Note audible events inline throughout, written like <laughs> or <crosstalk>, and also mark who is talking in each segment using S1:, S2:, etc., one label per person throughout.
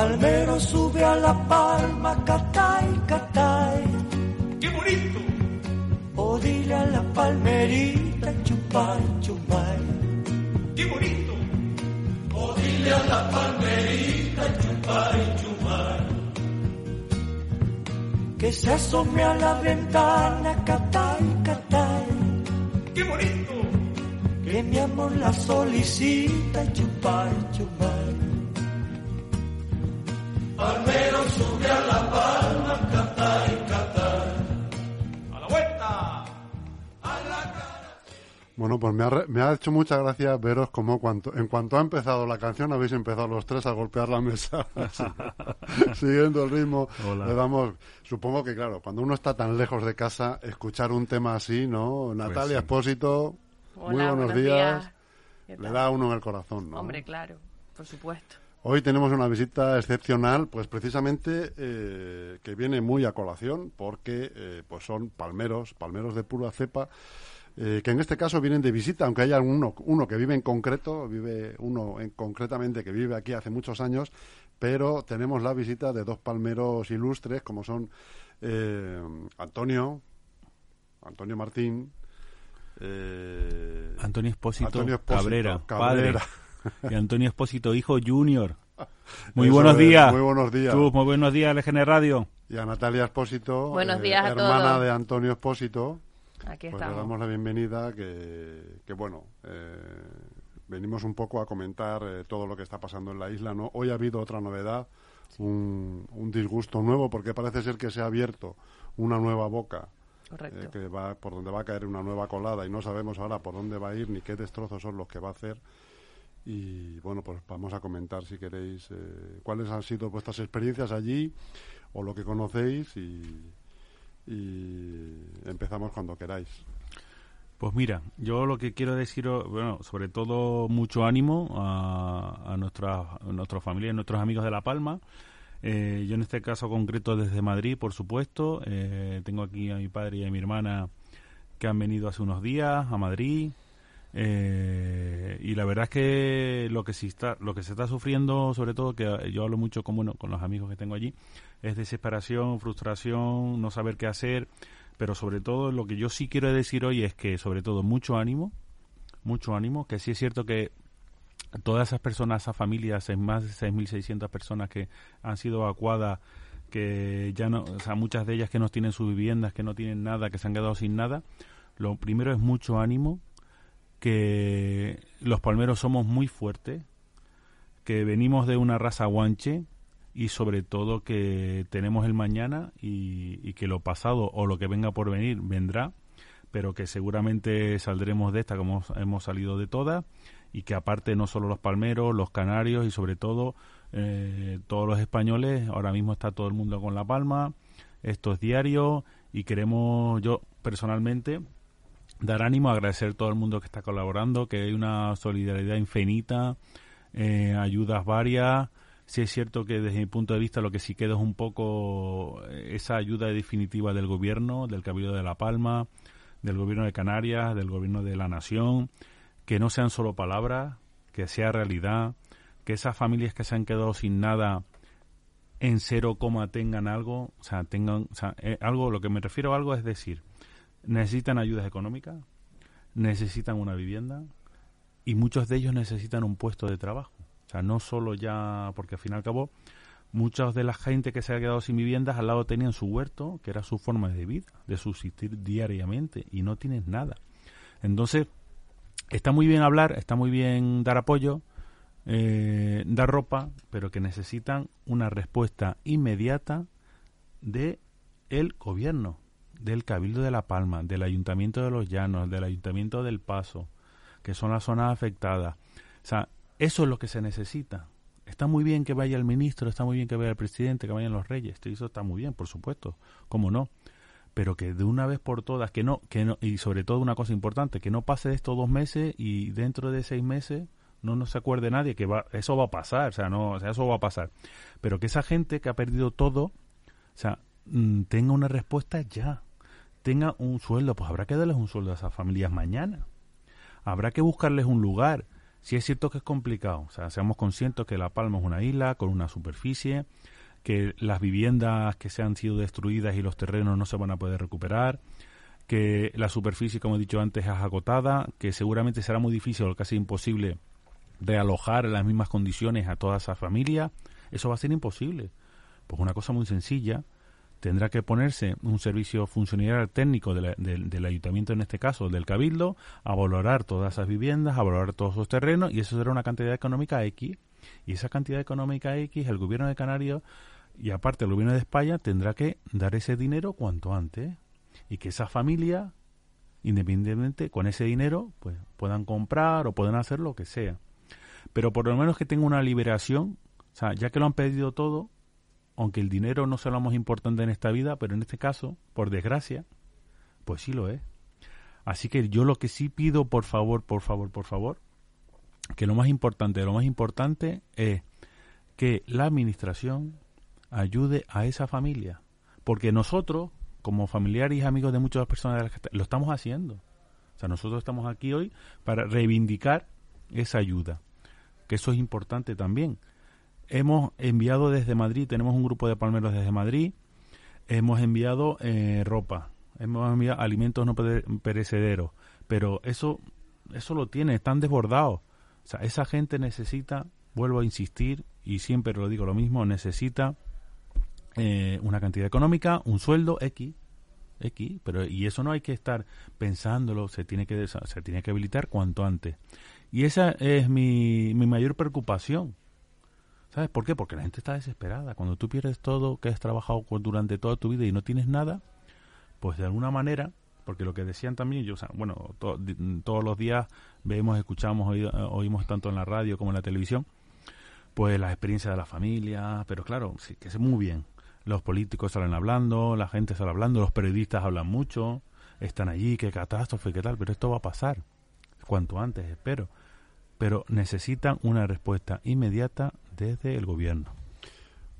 S1: Palmero sube a la palma, catay, catay.
S2: ¡Qué bonito!
S1: O dile a la palmerita, chupay, chupay.
S2: ¡Qué bonito!
S1: O dile a la palmerita, chupay, chupay. Que se asome a la ventana, catay, catay.
S2: ¡Qué bonito!
S1: Que mi amor la solicita, chupay, chupay. Palmero sube a la palma, catay, catay.
S2: ¡A la vuelta!
S3: Bueno, pues me ha, re- me ha hecho mucha gracia veros como cuanto, en cuanto ha empezado la canción habéis empezado los tres a golpear la mesa. <laughs> Siguiendo el ritmo.
S4: Hola.
S3: Le damos, supongo que claro, cuando uno está tan lejos de casa, escuchar un tema así, ¿no? Natalia
S4: sí.
S3: Espósito, muy buenos, días.
S5: días. ¿Qué
S3: Le da a uno en el corazón, ¿no?
S5: Hombre, claro, por supuesto.
S3: Hoy tenemos una visita excepcional, pues precisamente eh, que viene muy a colación, porque eh, pues son palmeros, palmeros de pura cepa, eh, que en este caso vienen de visita, aunque haya uno, uno que vive en concreto, vive uno en, concretamente que vive aquí hace muchos años, pero tenemos la visita de dos palmeros ilustres, como son eh, Antonio, Antonio Martín, eh,
S4: Antonio Espósito,
S3: Antonio Espósito
S4: Cabrera,
S3: Cabrera.
S4: padre. <laughs> Y Antonio Espósito, hijo junior. <laughs> Muy
S3: Eso
S4: buenos
S3: es,
S4: días.
S3: muy buenos días.
S4: Chus, muy buenos días, LGN Radio.
S3: y a Natalia Espósito, eh,
S5: Buenos días a
S3: hermana
S5: todos.
S3: de Antonio Espósito.
S5: Aquí
S3: Pues le
S5: estamos.
S3: damos la bienvenida, que, que bueno, eh, venimos un poco a comentar eh, todo lo que está pasando en la isla. ¿no? Hoy ha habido otra novedad, un, un disgusto nuevo, porque parece ser que se ha abierto una nueva boca,
S5: Correcto.
S3: eh, que va por donde va a caer una nueva colada y no sabemos ahora por dónde va a ir ni qué destrozos son los que va a hacer. Y bueno, pues vamos a comentar si queréis eh, cuáles han sido vuestras experiencias allí o lo que conocéis y, empezamos cuando queráis.
S4: Pues mira, yo lo que quiero decir, bueno, sobre todo mucho ánimo a, a nuestras a nuestras familias, a nuestros amigos de La Palma. Eh, yo en este caso concreto desde Madrid, por supuesto. Eh, tengo aquí a mi padre y a mi hermana que han venido hace unos días a Madrid. Eh, y la verdad es que lo que, sí está, lo que se está sufriendo, sobre todo, que yo hablo mucho con, con los amigos que tengo allí, es desesperación, frustración, no saber qué hacer. Pero sobre todo lo que yo sí quiero decir hoy es que sobre todo mucho ánimo, mucho ánimo, que sí es cierto que todas esas personas, esas familias, más de 6.600 personas que han sido evacuadas, que ya no, o sea, muchas de ellas que no tienen sus viviendas, que no tienen nada, que se han quedado sin nada, lo primero es mucho ánimo, que los palmeros somos muy fuertes, que venimos de una raza guanche, y sobre todo que tenemos el mañana y, que lo pasado o lo que venga por venir vendrá, pero que seguramente saldremos de esta como hemos salido de todas y que aparte no solo los palmeros, los canarios y sobre todo eh, todos los españoles, ahora mismo está todo el mundo con la palma, esto es diario y queremos yo personalmente dar ánimo, agradecer a todo el mundo que está colaborando, que hay una solidaridad infinita, eh, ayudas varias, sí es cierto que desde mi punto de vista lo que sí queda es un poco eh, esa ayuda definitiva del gobierno, del Cabildo de La Palma, del gobierno de Canarias, del gobierno de la Nación, que no sean solo palabras, que sea realidad, que esas familias que se han quedado sin nada en cero coma tengan algo, o sea, tengan o sea, eh, algo, lo que me refiero a algo es decir, necesitan ayudas económicas, necesitan una vivienda y muchos de ellos necesitan un puesto de trabajo. O sea, no solo ya, porque al fin y al cabo, muchas de la gente que se ha quedado sin viviendas al lado tenían su huerto, que era su forma de vida, de subsistir diariamente, y no tienes nada. Entonces, está muy bien hablar, está muy bien dar apoyo, eh, dar ropa, pero que necesitan una respuesta inmediata de el gobierno, del Cabildo de La Palma, del Ayuntamiento de Los Llanos, del Ayuntamiento del Paso, que son las zonas afectadas. O sea, eso es lo que se necesita. Está muy bien que vaya el ministro, está muy bien que vaya el presidente, que vayan los reyes, eso está muy bien, por supuesto, cómo no. Pero que de una vez por todas, que no, que no, y sobre todo una cosa importante, que no pase esto dos meses y dentro de seis meses no nos acuerde nadie que va, eso va a pasar, o sea, no, o sea, eso va a pasar. Pero que esa gente que ha perdido todo, o sea, mm, tenga una respuesta ya, tenga un sueldo, pues habrá que darles un sueldo a esas familias mañana. Habrá que buscarles un lugar. Si es cierto que es complicado, o sea, seamos conscientes que La Palma es una isla con una superficie, que las viviendas que se han sido destruidas y los terrenos no se van a poder recuperar, que la superficie, como he dicho antes, es agotada, que seguramente será muy difícil o casi imposible realojar en las mismas condiciones a toda esa familia, eso va a ser imposible. Pues una cosa muy sencilla, tendrá que ponerse un servicio funcionario técnico del ayuntamiento, en este caso del cabildo, a valorar todas esas viviendas, a valorar todos esos terrenos, y eso será una cantidad económica X. Y esa cantidad económica X, el gobierno de Canarias y aparte el gobierno de España tendrá que dar ese dinero cuanto antes. Y que esa familia, independientemente, con ese dinero, pues puedan comprar o puedan hacer lo que sea pero por lo menos que tenga una liberación, o sea, ya que lo han pedido todo, aunque el dinero no sea lo más importante en esta vida, pero en este caso, por desgracia, pues sí lo es. Así que yo lo que sí pido, por favor, por favor, por favor, que lo más importante, lo más importante es que la administración ayude a esa familia, porque nosotros, como familiares y amigos de muchas personas, lo estamos haciendo. O sea, nosotros estamos aquí hoy para reivindicar esa ayuda que eso es importante también. Hemos enviado desde Madrid, tenemos un grupo de palmeros desde Madrid, hemos enviado eh, ropa, hemos enviado alimentos no perecederos, pero eso, eso lo tiene, están desbordados. O sea, esa gente necesita, vuelvo a insistir, y siempre lo digo lo mismo, necesita eh, una cantidad económica, un sueldo X, X, pero y eso no hay que estar pensándolo, se tiene que se tiene que habilitar cuanto antes. Y esa es mi, mi mayor preocupación. ¿Sabes por qué? Porque la gente está desesperada. Cuando tú pierdes todo que has trabajado durante toda tu vida y no tienes nada, pues de alguna manera, porque lo que decían también, yo, bueno, todos los días vemos, escuchamos, oímos tanto en la radio como en la televisión, pues las experiencias de la familia, pero claro, sí, que es muy bien. Los políticos salen hablando, la gente sale hablando, los periodistas hablan mucho, están allí, qué catástrofe, qué tal, pero esto va a pasar cuanto antes, espero pero necesitan una respuesta inmediata desde el gobierno.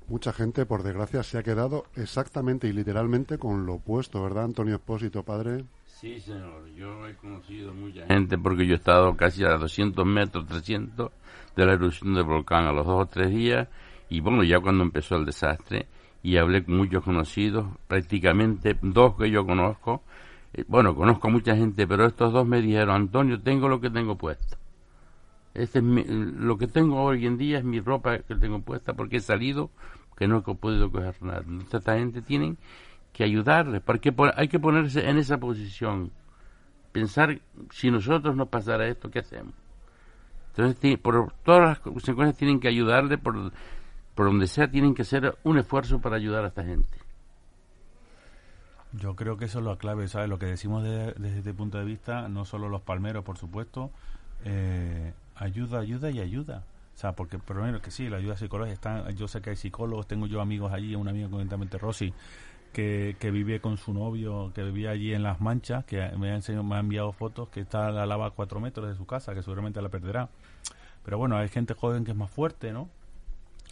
S3: Mucha gente, por desgracia, se ha quedado exactamente y literalmente con lo opuesto, ¿verdad, Antonio Espósito, padre?
S6: Sí, señor. Yo he conocido mucha gente porque yo he estado casi a 200 metros, 300 de la erupción del volcán a los dos o tres días. Y bueno, ya cuando empezó el desastre, y hablé con muchos conocidos, prácticamente dos que yo conozco. Eh, bueno, conozco mucha gente, pero estos dos me dijeron, Antonio, tengo lo que tengo puesto. Este es lo que tengo hoy en día es mi ropa que tengo puesta porque he salido, que no he podido coger nada. esta gente tiene que ayudarles, porque hay que ponerse en esa posición. Pensar, si nosotros nos pasara esto, ¿qué hacemos? Entonces, por todas las consecuencias tienen que ayudarle, por, por donde sea, tienen que hacer un esfuerzo para ayudar a esta gente.
S4: Yo creo que eso es lo clave, ¿sabes? Lo que decimos desde este punto de vista, no solo los palmeros, por supuesto, eh, ayuda, ayuda y ayuda. O sea, porque primero que sí, la ayuda psicológica, está, yo sé que hay psicólogos, tengo yo amigos allí, un amigo concretamente Rosy, que, que vive con su novio, que vivía allí en Las Manchas, que me ha, enseñado, me ha enviado fotos, que está a la lava a cuatro metros de su casa, que seguramente la perderá. Pero bueno, hay gente joven que es más fuerte, ¿no?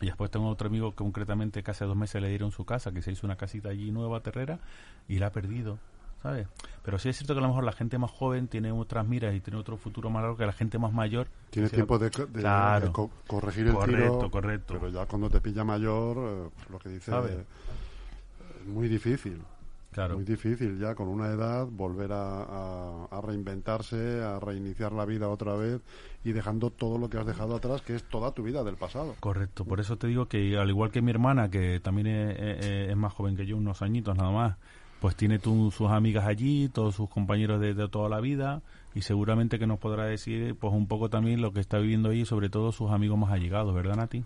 S4: Y después tengo otro amigo que concretamente casi hace dos meses le dieron su casa, que se hizo una casita allí nueva, terrera, y la ha perdido. ¿Sabes? Pero sí es cierto que a lo mejor la gente más joven tiene otras miras y tiene otro futuro más largo que la gente más mayor.
S3: Tiene tiempo de, corregir el
S4: correcto,
S3: tiro.
S4: Correcto,
S3: Pero ya cuando te pilla mayor, eh, lo que dice es muy difícil.
S4: Claro.
S3: Muy difícil ya con una edad volver a, a, reinventarse, a reiniciar la vida otra vez y dejando todo lo que has dejado atrás, que es toda tu vida del pasado.
S4: Correcto, por eso te digo que al igual que mi hermana, que también es más joven que yo, unos añitos nada más, pues tiene sus amigas allí, todos sus compañeros de, toda la vida, y seguramente que nos podrá decir pues un poco también lo que está viviendo ahí, sobre todo sus amigos más allegados, ¿verdad, Nati?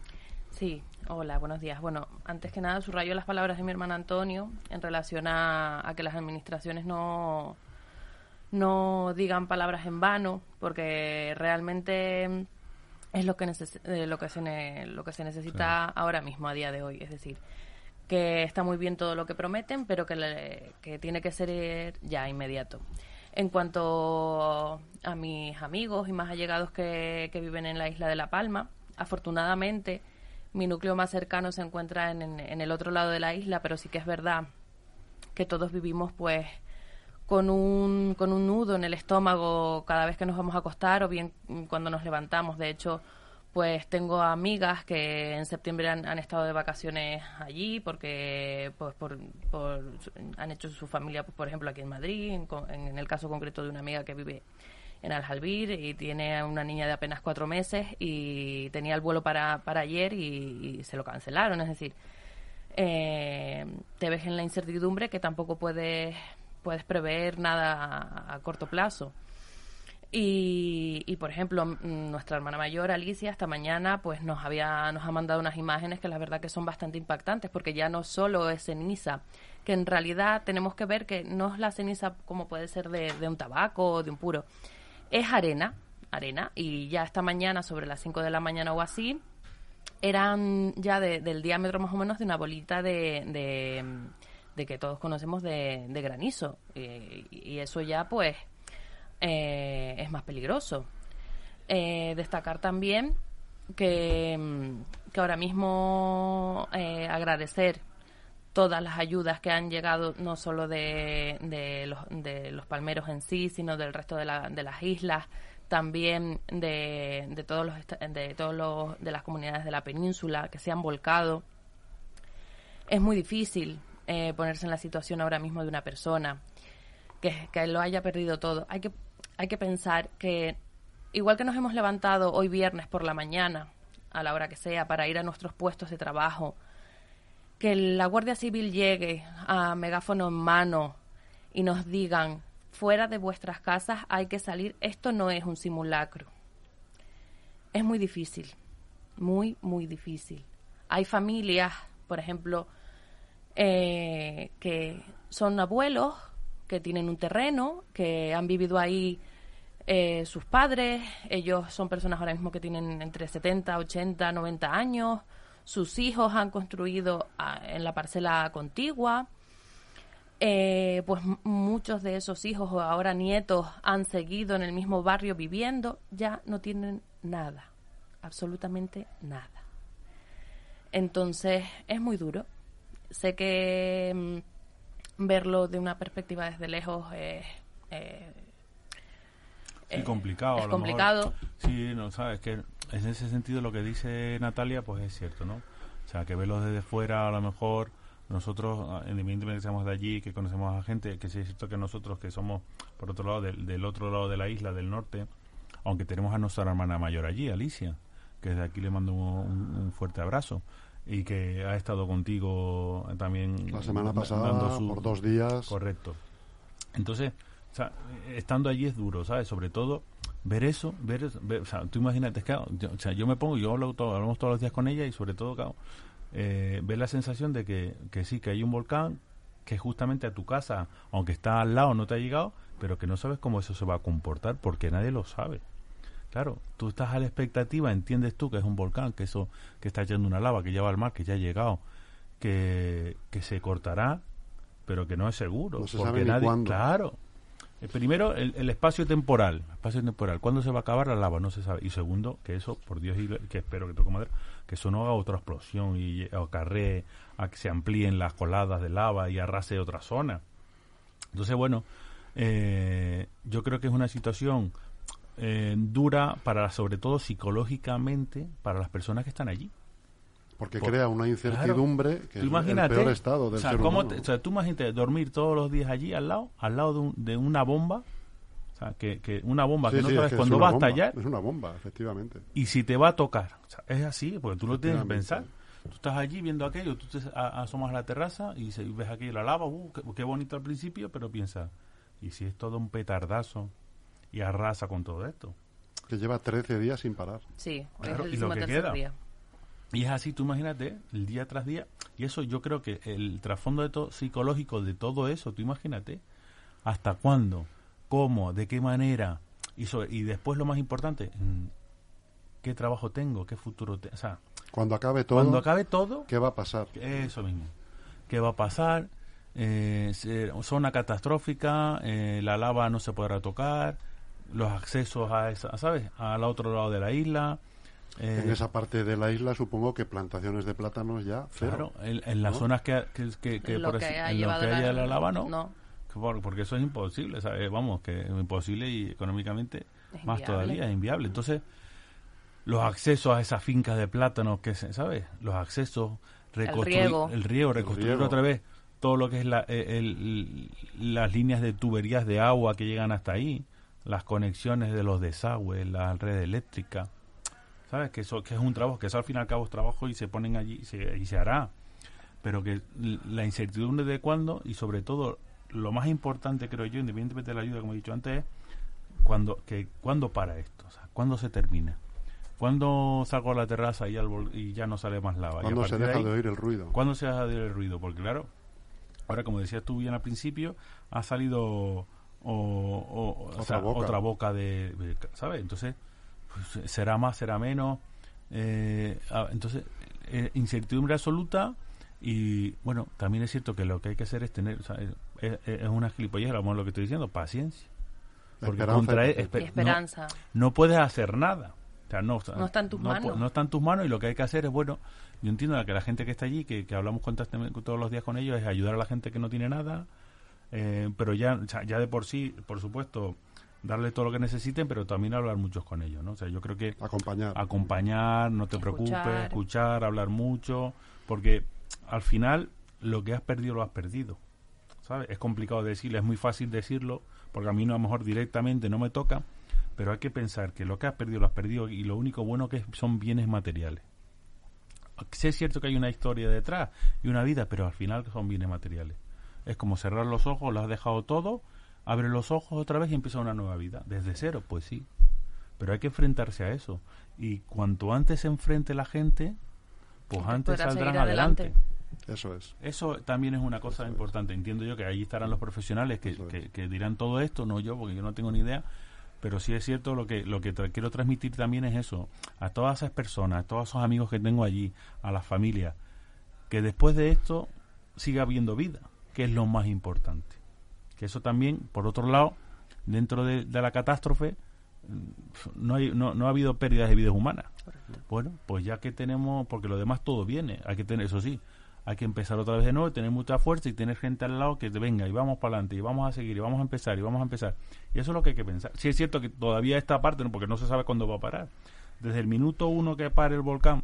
S5: Sí, hola, buenos días. Bueno, antes que nada subrayo las palabras de mi hermano Antonio en relación a, a que las administraciones no, no digan palabras en vano, porque realmente es lo que, neces- eh, lo que, se, ne- lo que se necesita ahora mismo, a día de hoy. Es decir, que está muy bien todo lo que prometen, pero que, le- que tiene que ser eh, ya inmediato. En cuanto a mis amigos y más allegados que, que viven en la isla de La Palma, afortunadamente mi núcleo más cercano se encuentra en, en- en el otro lado de la isla, pero sí que es verdad que todos vivimos pues con un, con un nudo en el estómago cada vez que nos vamos a acostar o bien cuando nos levantamos. De hecho, pues tengo amigas que en septiembre han, estado de vacaciones allí porque pues por, han hecho su familia, pues, por ejemplo, aquí en Madrid, en, en el caso concreto de una amiga que vive en Aljalbir y tiene una niña de apenas cuatro meses y tenía el vuelo para, para ayer y, y se lo cancelaron. Es decir, eh, te ves en la incertidumbre que tampoco puedes, puedes prever nada a, a corto plazo. Y, y, por ejemplo, nuestra hermana mayor, Alicia, esta mañana pues nos había nos ha mandado unas imágenes que la verdad que son bastante impactantes porque ya no solo es ceniza, que en realidad tenemos que ver que no es la ceniza como puede ser de, un tabaco o de un puro, es arena, arena, y ya esta mañana sobre las 5 de la mañana o así, eran ya de- del diámetro más o menos de una bolita de, de, que todos conocemos de, granizo. Y, y eso ya pues eh, es más peligroso. Eh, destacar también que, mm, que ahora mismo eh, agradecer todas las ayudas que han llegado no solo de, de, los, de los palmeros en sí, sino del resto de, la- de las islas, también de, de todos los de todos los de las comunidades de la península que se han volcado. Es muy difícil eh, ponerse en la situación ahora mismo de una persona que, que lo haya perdido todo. Hay que hay que pensar que igual que nos hemos levantado hoy viernes por la mañana a la hora que sea para ir a nuestros puestos de trabajo que la Guardia Civil llegue a megáfono en mano y nos digan, fuera de vuestras casas hay que salir, esto no es un simulacro. Es muy difícil, muy, muy difícil. Hay familias, por ejemplo, eh, que son abuelos, que tienen un terreno, que han vivido ahí eh, sus padres, ellos son personas ahora mismo que tienen entre 70, 80, 90 años, sus hijos han construido ah, en la parcela contigua, eh, pues muchos de esos hijos o ahora nietos han seguido en el mismo barrio viviendo, ya no tienen nada, absolutamente nada. Entonces es muy duro. Sé que mm, verlo de una perspectiva desde lejos es... eh,
S4: Sí,
S5: eh,
S4: complicado. a lo mejor.
S5: complicado.
S4: Sí, no, sabes que en ese sentido lo que dice Natalia, pues es cierto, ¿no? O sea, que verlo desde fuera, a lo mejor nosotros, ah, independientemente que seamos de allí, que conocemos a gente, que sí es cierto que nosotros que somos, por otro lado, del, del otro lado de la isla, del norte, aunque tenemos a nuestra hermana mayor allí, Alicia, que desde aquí le mando un, un fuerte abrazo y que ha estado contigo también
S3: La semana
S4: da-
S3: pasada,
S4: su-
S3: por dos días.
S4: Correcto. Entonces, o sea, eh, estando allí es duro, ¿sabes? Sobre todo ver eso, ver, eso- ver- o sea, tú imagínate, es que, yo, o sea, yo me pongo, yo hablo todo, hablamos todos los días con ella y sobre todo, claro, eh, ver la sensación de que, que sí, que hay un volcán que justamente a tu casa, aunque está al lado, no te ha llegado, pero que no sabes cómo eso se va a comportar porque nadie lo sabe. Claro, tú estás a la expectativa, entiendes tú que es un volcán, que eso, que está echando una lava, que ya va al mar, que ya ha llegado, que, que se cortará, pero que no es seguro.
S3: No se
S4: porque
S3: sabe ni
S4: nadie,
S3: cuándo.
S4: claro. Eh, Primero, el, el espacio temporal. Espacio temporal. ¿Cuándo se va a acabar la lava? No se sabe. Y segundo, que eso, por Dios, y que espero que toque madera, que eso no haga otra explosión y acarree a que se amplíen las coladas de lava y arrase otra zona. Entonces, bueno, eh, yo creo que es una situación eh, dura para, sobre todo psicológicamente, para las personas que están allí.
S3: Porque
S4: Por-
S3: crea una incertidumbre que
S4: Tú
S3: es
S4: imagínate,
S3: el peor estado del
S4: o sea,
S3: ser
S4: ¿cómo
S3: humano.
S4: te- o sea, tú imagínate dormir todos los días allí al lado, al lado de, un- de una bomba, o sea, que, que una bomba
S3: Sí,
S4: que no
S3: sí, es
S4: sabes
S3: que es
S4: cuándo
S3: una
S4: va a
S3: bomba,
S4: estallar
S3: Es una bomba, efectivamente.
S4: y si te va a tocar. O sea, es así, porque tú lo tienes que pensar. Tú estás allí viendo aquello, tú te a- asomas a la terraza y se- ves aquello, la lava, uh, qué, qué bonito al principio, pero piensa, ¿y si es todo un petardazo? y arrasa con todo esto.
S3: Que lleva 13 días sin parar.
S5: Sí,
S4: Claro,
S5: es
S4: y
S5: el
S4: lo que queda.
S5: día.
S4: Y es así, tú imagínate, el día tras día. Y eso yo creo que el trasfondo de todo, psicológico de todo eso, tú imagínate, hasta cuándo, cómo, de qué manera. Y, sobre- y después lo más importante, qué trabajo tengo, qué futuro tengo. O sea,
S3: Cuando acabe todo,
S4: cuando acabe todo,
S3: ¿qué va a pasar?
S4: eso mismo. ¿Qué va a pasar? Eh, zona catastrófica, eh, la lava no se podrá tocar, los accesos a esa, ¿sabes? Al otro lado de la isla. Eh,
S3: En esa parte de la isla supongo que plantaciones de plátanos ya, cero.
S4: Claro, en, en las
S3: ¿no?
S4: zonas que, que, que- que
S5: lo
S4: por
S5: que
S4: así-
S5: ha
S4: en lo
S5: llevado
S4: que
S5: la-
S4: haya la lava, no.
S5: no.
S4: Que por- porque eso es imposible, ¿sabes? Vamos, que es imposible y económicamente
S5: Es
S4: más
S5: inviable.
S4: todavía, es inviable. Entonces, los accesos a esas fincas de plátanos, que se, ¿sabes? Los accesos, reconstruir
S5: riego.
S4: el riego, reconstruir
S3: riego.
S4: otra vez todo lo que es la, eh, el- las líneas de tuberías de agua que llegan hasta ahí, las conexiones de los desagües, la red eléctrica, ¿sabes? Que eso que es un trabajo, que eso al fin y al cabo es trabajo y se ponen allí y se, y se hará. Pero que la incertidumbre de cuándo y sobre todo lo más importante creo yo, independientemente de la ayuda, como he dicho antes, es cuando, que, cuándo para esto, o sea, cuándo se termina. ¿Cuándo salgo a la terraza y, al vol- y ya no sale más lava?
S3: Cuando se deja
S4: ahí,
S3: de oír el ruido.
S4: ¿Cuándo se deja de oír el ruido? Porque claro, ahora como decías tú bien al principio, ha salido o, o- o
S3: Otra
S4: sea,
S3: boca.
S4: otra boca de, ¿sabes? Entonces, será más, será menos. eh, ah, entonces, eh, incertidumbre absoluta y bueno, también es cierto que lo que hay que hacer es tener, o sea, es, es- es una gilipollez, vamos lo que estoy diciendo, paciencia. Porque
S3: Esperanza
S4: contra
S3: y
S4: e-
S3: paciencia.
S5: Y
S4: espe-
S5: esperanza.
S4: no, no puedes hacer nada. O sea, no, o sea,
S5: No está en tus
S4: no
S5: manos.
S4: No está en tus manos y lo que hay que hacer es, bueno, yo entiendo que la gente que está allí, que, que hablamos constantemente todos los días con ellos, es ayudar a la gente que no tiene nada, eh, pero ya, ya de por sí, por supuesto, darle todo lo que necesiten, pero también hablar muchos con ellos, ¿no? O sea, yo creo que
S3: Acompañar.
S4: acompañar, no te preocupes,
S5: Escuchar.
S4: escuchar, hablar mucho, porque al final lo que has perdido lo has perdido. ¿Sabes? Es complicado decirlo, es muy fácil decirlo, porque a mí no, a lo mejor directamente no me toca, pero hay que pensar que lo que has perdido lo has perdido y lo único bueno que es- son bienes materiales. Sí es cierto que hay una historia detrás y una vida, pero al final son bienes materiales. Es como cerrar los ojos, lo has dejado todo, abre los ojos otra vez y empieza una nueva vida. Desde cero, pues sí. Pero hay que enfrentarse a eso. Y cuanto antes se enfrente la gente, pues
S5: Antes
S4: antes saldrán adelante.
S5: adelante.
S3: Eso es.
S4: Eso también es una cosa importante. Entiendo yo que ahí estarán los profesionales que,
S3: Eso es.
S4: que- que dirán todo esto, no yo, porque yo no tengo ni idea. Pero sí es cierto lo que lo que tra- quiero transmitir también es eso a todas esas personas, a todos esos amigos que tengo allí, a las familias, que después de esto siga habiendo vida, que es lo más importante. Que eso también, por otro lado, dentro de, de la catástrofe mm, no, hay, no, no ha habido pérdidas de vidas humanas. Bueno, pues ya que tenemos, porque lo demás todo viene, hay que tener, eso sí, hay que empezar otra vez de nuevo, tener mucha fuerza y tener gente al lado que te venga y vamos para adelante y vamos a seguir y vamos a empezar y vamos a empezar. Y eso es lo que hay que pensar. Sí es cierto que todavía esta parte, ¿no? porque no se sabe cuándo va a parar. Desde el minuto uno que pare el volcán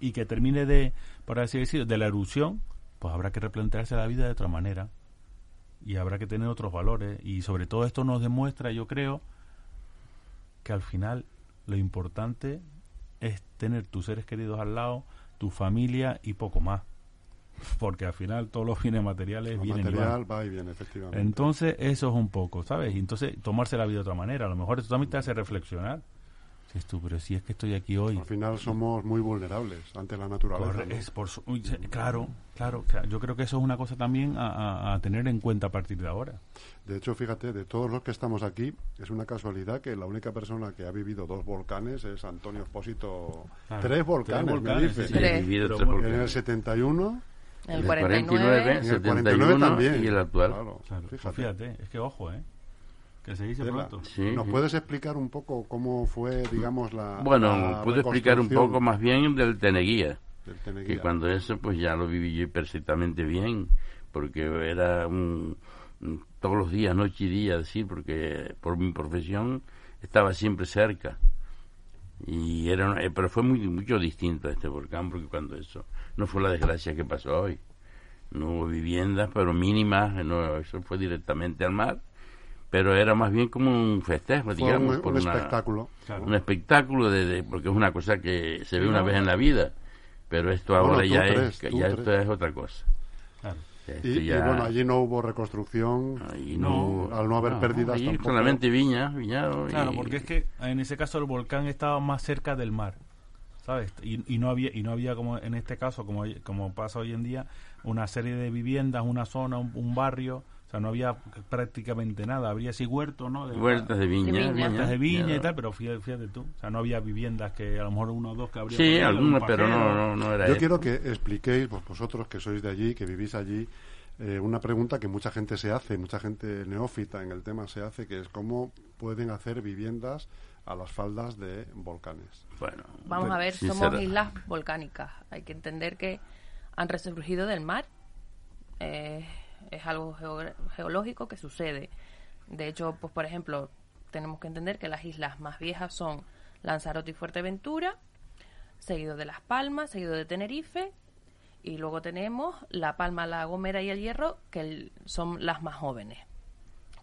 S4: y que termine de, por así decirlo, de la erupción, pues habrá que replantearse la vida de otra manera y habrá que tener otros valores y sobre todo esto nos demuestra, yo creo, que al final lo importante es tener tus seres queridos al lado, tu familia y poco más. Porque al final todos los bienes materiales
S3: Lo
S4: vienen y
S3: material va y viene, efectivamente.
S4: Entonces, eso es un poco, ¿sabes? Y entonces, tomarse la vida de otra manera. A lo mejor esto también te hace reflexionar. Dices tú, pero si es que estoy aquí hoy.
S3: Al final somos muy vulnerables ante la naturaleza.
S4: Corre-
S3: ¿no?
S4: es por su- uy, claro, claro, claro. Yo creo que eso es una cosa también a, a- a tener en cuenta a partir de ahora.
S3: De hecho, fíjate, de todos los que estamos aquí, es una casualidad que la única persona que ha vivido dos volcanes es Antonio Expósito.
S4: Claro.
S3: Tres volcanes,
S4: Tres volcanes,
S3: me dice.
S4: sí,
S5: Tres.
S4: Pero
S6: tres
S4: bueno,
S3: En el
S6: volcanes.
S3: 71,
S5: En el
S6: El
S5: 49,
S6: 49,
S3: en el
S6: 71
S3: 49 también.
S6: y el actual.
S3: Claro,
S4: Claro,
S3: fíjate.
S4: fíjate, es que ojo, ¿eh? Que se dice
S3: Tela.
S4: pronto.
S6: Sí,
S3: ¿Nos
S6: sí.
S3: puedes explicar un poco cómo fue, digamos, la.
S6: Bueno,
S3: la
S6: puedo explicar un poco más bien del Teneguía.
S3: del Teneguía?
S6: que cuando eso pues ya lo viví yo perfectamente bien porque era un, todos los días noche y día decir porque por mi profesión estaba siempre cerca y era una- eh, pero fue muy mucho distinto a este volcán porque cuando eso no fue la desgracia que pasó hoy no hubo viviendas pero mínimas no eso fue directamente al mar pero era más bien como un festejo
S3: Fue
S6: digamos
S3: un,
S6: por
S3: un
S6: una-
S3: espectáculo.
S4: Claro.
S6: un espectáculo de, de- porque es una cosa que se ve una
S4: no.
S6: vez en la vida pero esto
S3: Bueno,
S6: ahora ya
S3: tres,
S6: es ya
S3: tres.
S6: esto es otra cosa
S4: Claro.
S3: Y, bueno, allí no hubo reconstrucción.
S4: no,
S3: al no haber pérdidas
S6: allí
S3: tampoco.
S6: solamente viña, viñado. y-
S4: Claro, porque es que en ese caso el volcán estaba más cerca del mar, ¿sabes? Y, y no había y no había como en este caso como como pasa hoy en día una serie de viviendas, una zona, un, un barrio, sea, no había prácticamente nada, habría sí huertos, ¿no? De-
S6: Huertas de viña.
S5: De viña.
S4: huertas de viña y tal, pero fíjate, fíjate tú, o sea, no había viviendas que a lo mejor uno o dos que habría
S6: Sí, algunas,
S4: un
S6: pero no, no, no era
S3: Yo quiero que expliquéis, pues vosotros que sois de allí, que vivís allí, eh, una pregunta que mucha gente se hace, mucha gente neófita en el tema se hace, que es cómo pueden hacer viviendas a las faldas de volcanes.
S6: Bueno,
S5: Vamos a ver, somos islas volcánicas. Hay que entender que han resurgido del mar. Eh, es algo geo- geológico que sucede. De hecho, pues por ejemplo, tenemos que entender que las islas más viejas son Lanzarote y Fuerteventura, seguido de Las Palmas, seguido de Tenerife, y luego tenemos La Palma, La Gomera y El Hierro, que son las más jóvenes.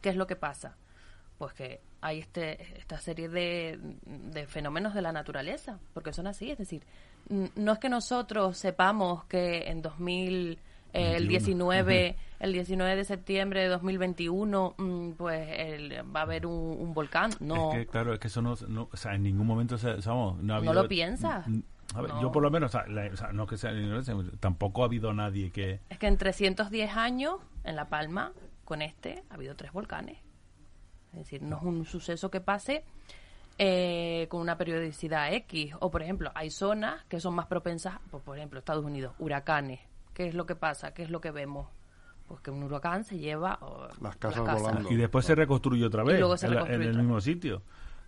S5: ¿Qué es lo que pasa? Pues que hay este, esta serie de, de fenómenos de la naturaleza, porque son así, es decir, no es que nosotros sepamos que en 2000, eh, el 19, el 19 de septiembre de 2021, mm, pues el- va a haber un, un volcán, no.
S4: Es que, claro, es que eso no, no- o sea, en ningún momento, se, sabemos, no ha habido...
S5: lo piensas.
S4: A ver,
S5: No.
S4: yo por lo menos, o sea, la- o sea, no que sea tampoco ha habido nadie que...
S5: Es que en 310 años, en La Palma, con este, ha habido tres volcanes. Es decir, no es un suceso que pase eh, con una periodicidad X. O, por ejemplo, hay zonas que son más propensas, pues, por ejemplo, Estados Unidos, huracanes. ¿Qué es lo que pasa? ¿Qué es lo que vemos? Pues que un huracán se lleva oh,
S3: Las casas volando.
S4: Y después se reconstruye otra vez
S5: luego se
S4: en, la- en el mismo sitio.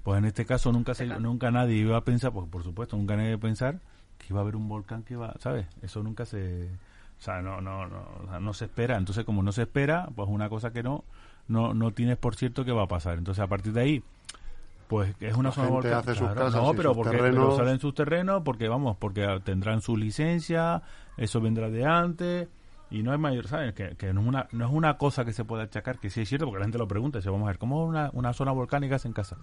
S4: Pues en este caso nunca se,
S5: Exacto.
S4: nunca nadie iba a pensar, porque por supuesto nunca nadie iba a pensar que iba a haber un volcán que iba, ¿sabes? Eso nunca se, o sea, no, no, no, o sea, no se espera. Entonces como no se espera, pues una cosa que no, no, no tienes por cierto que va a pasar. Entonces a partir de ahí, pues es una
S3: La
S4: zona
S3: gente
S4: volcán-
S3: hace sus
S4: claro,
S3: casas
S4: no,
S3: y
S4: pero
S3: sus
S4: porque pero
S3: terrenos.
S4: salen sus terrenos, porque vamos, porque tendrán su licencia, eso vendrá de antes y no es mayor, ¿sabes? Que, que no, es una, no es una cosa que se pueda achacar, que sí es cierto, porque la gente lo pregunta, dice, vamos a ver, ¿cómo una, una zona volcánica es en casa?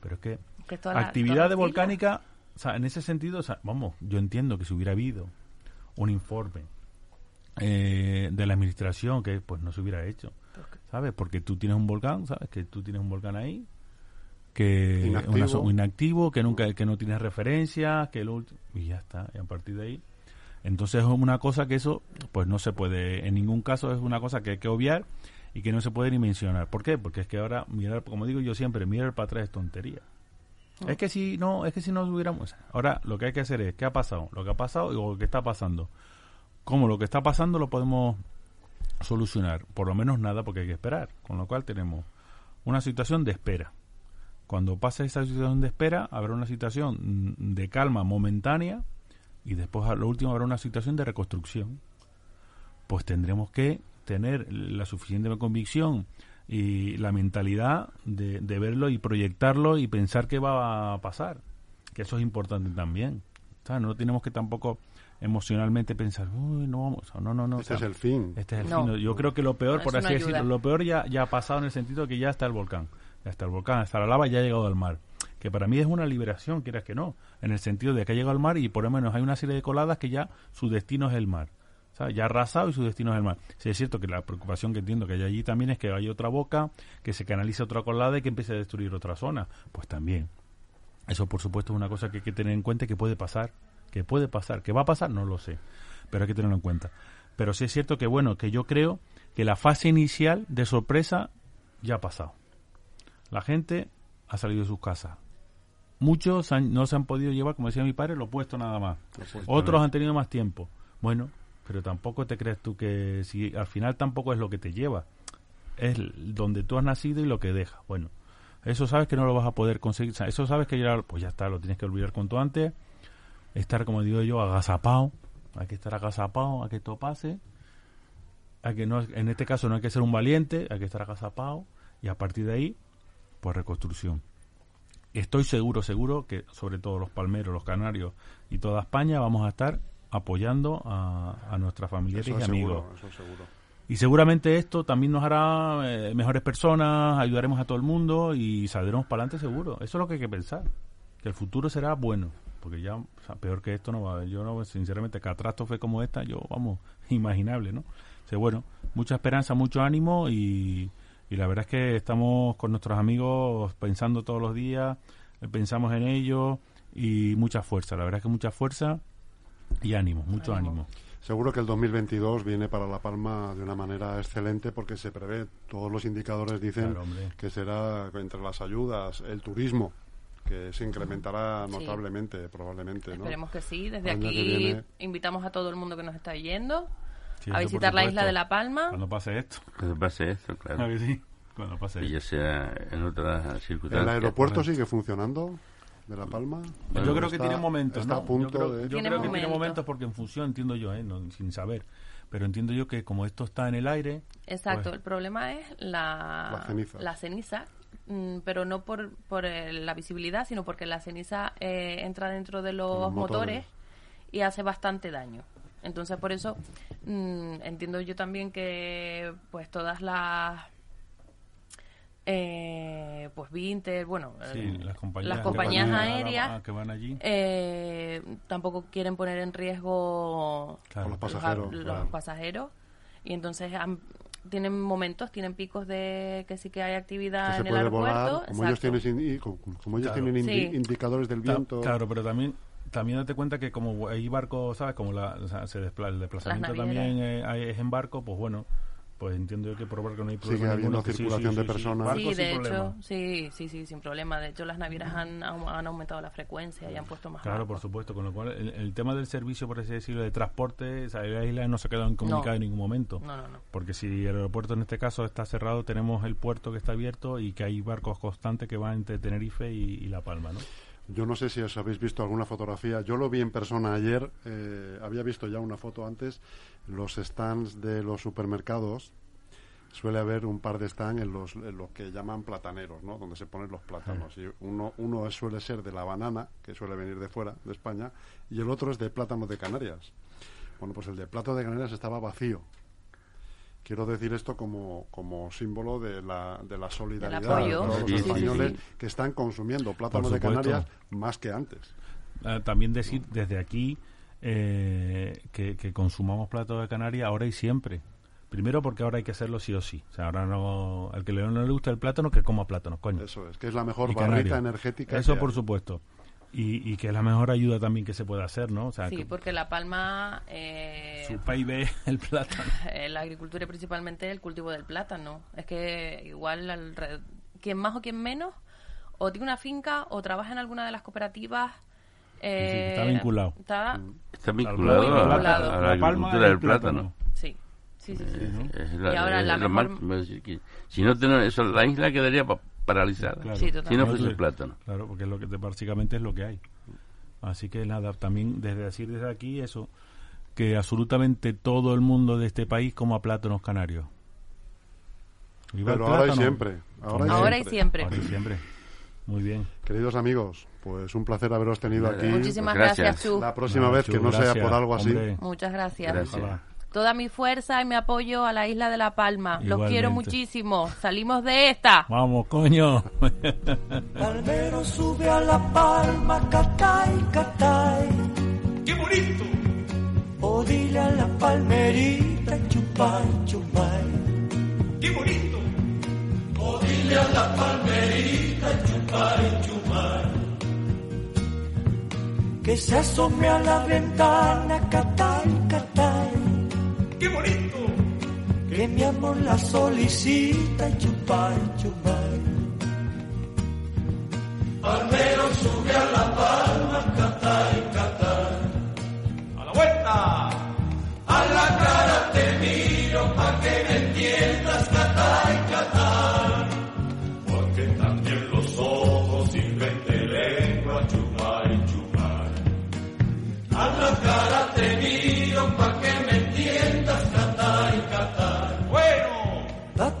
S4: Pero es que
S5: Que toda la-
S4: actividad de volcánica, o sea, en ese sentido, o sea, vamos, yo entiendo que si hubiera habido un informe eh, de la administración que pues no se hubiera hecho, ¿sabes? Porque tú tienes un volcán, ¿sabes? Que tú tienes un volcán ahí que
S3: Inactivo.
S4: una zo- inactivo, que nunca que no tienes referencia, que lo y ya está, y a partir de ahí entonces es una cosa que eso pues no se puede en ningún caso es una cosa que hay que obviar y que no se puede ni mencionar. ¿Por qué? Porque es que ahora mirar, como digo yo siempre, mirar para atrás es tontería. Es que si no, es que si no hubiéramos ahora lo que hay que hacer es qué ha pasado, lo que ha pasado y lo que está pasando. ¿Cómo lo que está pasando lo podemos solucionar? Por lo menos nada porque hay que esperar, con lo cual tenemos una situación de espera. Cuando pase esa situación de espera, habrá una situación de calma momentánea y después a lo último habrá una situación de reconstrucción. Pues tendremos que tener la suficiente convicción y la mentalidad de, de verlo y proyectarlo y pensar qué va a pasar. Que eso es importante también. O sea, no tenemos que tampoco emocionalmente pensar, uy, no vamos, no, no, no. o
S3: Este
S4: sea,
S3: es el fin.
S4: este es el
S5: No.
S4: fin. Yo creo que lo peor, por así decirlo, lo peor ya, ya ha pasado en el sentido de que ya está el volcán. Ya está el volcán, está la lava, ya ha llegado al mar. Que para mí es una liberación, quieras que no. En el sentido de que ha llegado al mar y por lo menos hay una serie de coladas que ya su destino es el mar. O sea, ya ha arrasado y su destino es el mar. Sí, es cierto que la preocupación que entiendo que hay allí también es que hay otra boca, que se canalice otra colada y que empiece a destruir otra zona. Pues también. Eso, por supuesto, es una cosa que hay que tener en cuenta que puede pasar. Que puede pasar. ¿Que va a pasar? No lo sé. Pero hay que tenerlo en cuenta. Pero sí es cierto que, bueno, que yo creo que la fase inicial de sorpresa ya ha pasado. La gente ha salido de sus casas. Muchos han- no se han podido llevar, como decía mi padre, lo opuesto nada más. Otros han tenido más tiempo. Bueno, pero tampoco te crees tú que si al final tampoco es lo que te lleva. Es donde tú has nacido y lo que dejas. Bueno, eso sabes que no lo vas a poder conseguir. Eso sabes que ya, pues ya está, lo tienes que olvidar cuanto antes. Estar, como digo yo, agazapado. Hay que estar agazapado a que esto pase. Hay que no, en este caso no hay que ser un valiente, hay que estar agazapado. Y a partir de ahí, reconstrucción. Estoy seguro, seguro que sobre todo los palmeros, los canarios y toda España vamos a estar apoyando a, a nuestros familiares
S3: Eso
S4: y amigos.
S3: seguro, eso seguro.
S4: Y seguramente esto también nos hará eh, mejores personas, ayudaremos a todo el mundo y saldremos para adelante seguro. Eso es lo que hay que pensar. Que el futuro será bueno. porque ya o sea, peor que esto no va a haber. Yo, no, sinceramente, catástrofe como esta, yo, vamos, <laughs> imaginable, ¿no? O sea, bueno, mucha esperanza, mucho ánimo y, y la verdad es que estamos con nuestros amigos pensando todos los días, eh, pensamos en ellos y mucha fuerza, la verdad es que mucha fuerza y ánimo, mucho ánimo.
S3: Seguro que el 2022 viene para La Palma de una manera excelente porque se prevé, todos los indicadores dicen
S4: Claro,
S3: que será entre las ayudas, el turismo, que se incrementará
S5: Sí.
S3: notablemente, probablemente. ¿no?
S5: Esperemos que sí. Desde
S3: Año
S5: aquí invitamos a todo el mundo que nos está yendo
S4: Sí,
S5: a visitar la isla de La Palma.
S4: Cuando pase esto.
S6: Cuando pase esto,
S4: ¿A
S6: claro.
S4: que sí? Cuando pase
S6: Que ya
S4: esto.
S6: sea en otras
S3: ¿El aeropuerto sigue funcionando de La Palma?
S4: Yo creo que tiene momentos,
S3: Está
S4: ¿no?
S3: a punto
S4: yo creo,
S3: de...
S4: yo
S5: Tiene
S4: creo que tiene
S5: momentos.
S4: porque en función, entiendo yo, ¿eh? No, sin saber, pero entiendo yo que como esto está en el aire,
S5: Exacto,
S4: Pues-
S5: el problema es la,
S3: La ceniza.
S5: la ceniza, mm, pero no por, por eh, la visibilidad, sino porque la ceniza eh, entra dentro de los,
S3: Los motores.
S5: motores. y hace bastante daño. Entonces, por eso mm, entiendo yo también que pues todas las eh, pues Vinter, bueno,
S4: sí,
S5: eh,
S4: las compañías,
S5: las compañías
S4: que van a-
S5: aéreas
S4: que van allí,
S5: eh, tampoco quieren poner en riesgo
S4: claro,
S3: los pasajeros,
S5: los
S4: claro.
S5: pasajeros y entonces han- tienen momentos, tienen picos de que sí que hay actividad en el aeropuerto.
S3: volar, como ellos, tienen, como, como ellos
S4: Claro.
S3: tienen indi-
S5: Sí.
S3: indicadores del viento...
S4: Claro, pero también también date cuenta que como hay barcos, ¿sabes? Como la, o sea, se despla- el desplazamiento también eh, hay- es en barco, pues bueno, pues entiendo yo que por barco no hay
S3: Sigue
S4: problema
S3: habiendo
S4: sí,
S3: circulación
S4: sí,
S3: de
S4: sí, sí,
S3: personas.
S5: Sí,
S4: sin
S5: de
S4: problema.
S5: hecho, sí, sí, sí, sin problema. De hecho, las navieras han, han, aumentado la frecuencia y han puesto más
S4: Claro, por supuesto, con lo cual el, el tema del servicio, por así decirlo, de transporte, o sea, la isla no se ha quedado incomunicada
S5: No.
S4: en ningún momento.
S5: No, no, no.
S4: Porque si el aeropuerto en este caso está cerrado, tenemos el puerto que está abierto y que hay barcos constantes que van entre Tenerife y, y La Palma, ¿no?
S3: Yo no sé si os habéis visto alguna fotografía. Yo lo vi en persona ayer. eh, había visto ya una foto antes. Los stands de los supermercados. Suele haber un par de stands en los, en los que llaman plataneros, ¿no? Donde se ponen los plátanos. Y uno, uno suele ser de la banana, que suele venir de fuera, de España, y el otro es de plátano de Canarias. Bueno, pues el de plátano de Canarias estaba vacío. Quiero decir esto como, como símbolo de la, de la solidaridad de los
S6: Sí, sí, sí,
S3: españoles
S6: sí.
S3: que están consumiendo plátano
S4: Por
S3: de. Canarias más que antes.
S4: Ah, también decir desde aquí eh, que, que consumamos platos de Canarias ahora y siempre. Primero porque ahora hay que hacerlo sí o sí. O sea, ahora no, al que le- no le gusta el plátano, que coma plátano, coño.
S3: Eso es, que es la mejor barrita energética.
S4: Eso por
S3: hay.
S4: supuesto. Y, y que es la mejor ayuda también que se puede hacer, ¿no? O sea,
S5: Sí,
S4: que
S5: porque La Palma, eh,
S4: su PIB el plátano. <laughs>
S5: eh, la agricultura y principalmente el cultivo del plátano. Es que igual alre- quien más o quien menos o tiene una finca o trabaja en alguna de las cooperativas. eh,
S4: está vinculado.
S5: Está,
S6: Está
S4: Muy
S6: vinculado, a,
S5: vinculado.
S6: a la,
S4: La palma
S6: agricultura del
S4: el
S6: plátano.
S5: sí, sí, sí. sí, sí.
S6: Es la-
S5: Y ahora
S6: es
S5: la mejor-
S6: que si no tenemos eso, la isla quedaría pa- paralizada.
S4: Claro.
S5: Sí,
S6: si no fuese el plátano.
S4: Claro, porque es lo que básicamente es lo que hay. Así que nada, también desde decir desde aquí eso, que absolutamente todo el mundo de este país coma plátanos canarios. Viva
S3: Pero ahora y siempre. Ahora y
S5: Ahora y siempre.
S4: Ahora y siempre. Muy bien.
S3: Queridos amigos, pues un placer haberos tenido aquí.
S5: Muchísimas
S6: Gracias.
S5: gracias, Chu.
S3: La próxima
S4: No,
S3: vez
S4: Chu,
S3: que no sea por algo así.
S4: hombre.
S5: Muchas gracias.
S6: Gracias.
S5: Toda mi fuerza y mi apoyo a la isla de La Palma. Los quiero muchísimo. Salimos de esta.
S4: Vamos, coño.
S1: Palmero sube a la palma, catay, catay.
S2: ¡Qué bonito!
S1: O dile a la palmerita, chupay, chupay.
S2: ¡Qué bonito!
S1: Que se asome a la ventana, catay, catay.
S2: ¡Qué bonito!
S1: Que mi amor la solicita, chupay, chupay.
S2: ¡A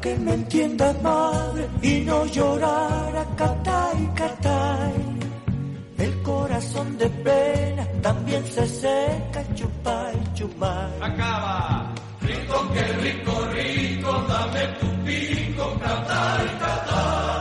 S1: que me entiendas madre y no llorar a catay catay el corazón de pena también se seca chupay chupay. Acaba. Rico que rico rico dame tu pico catay catay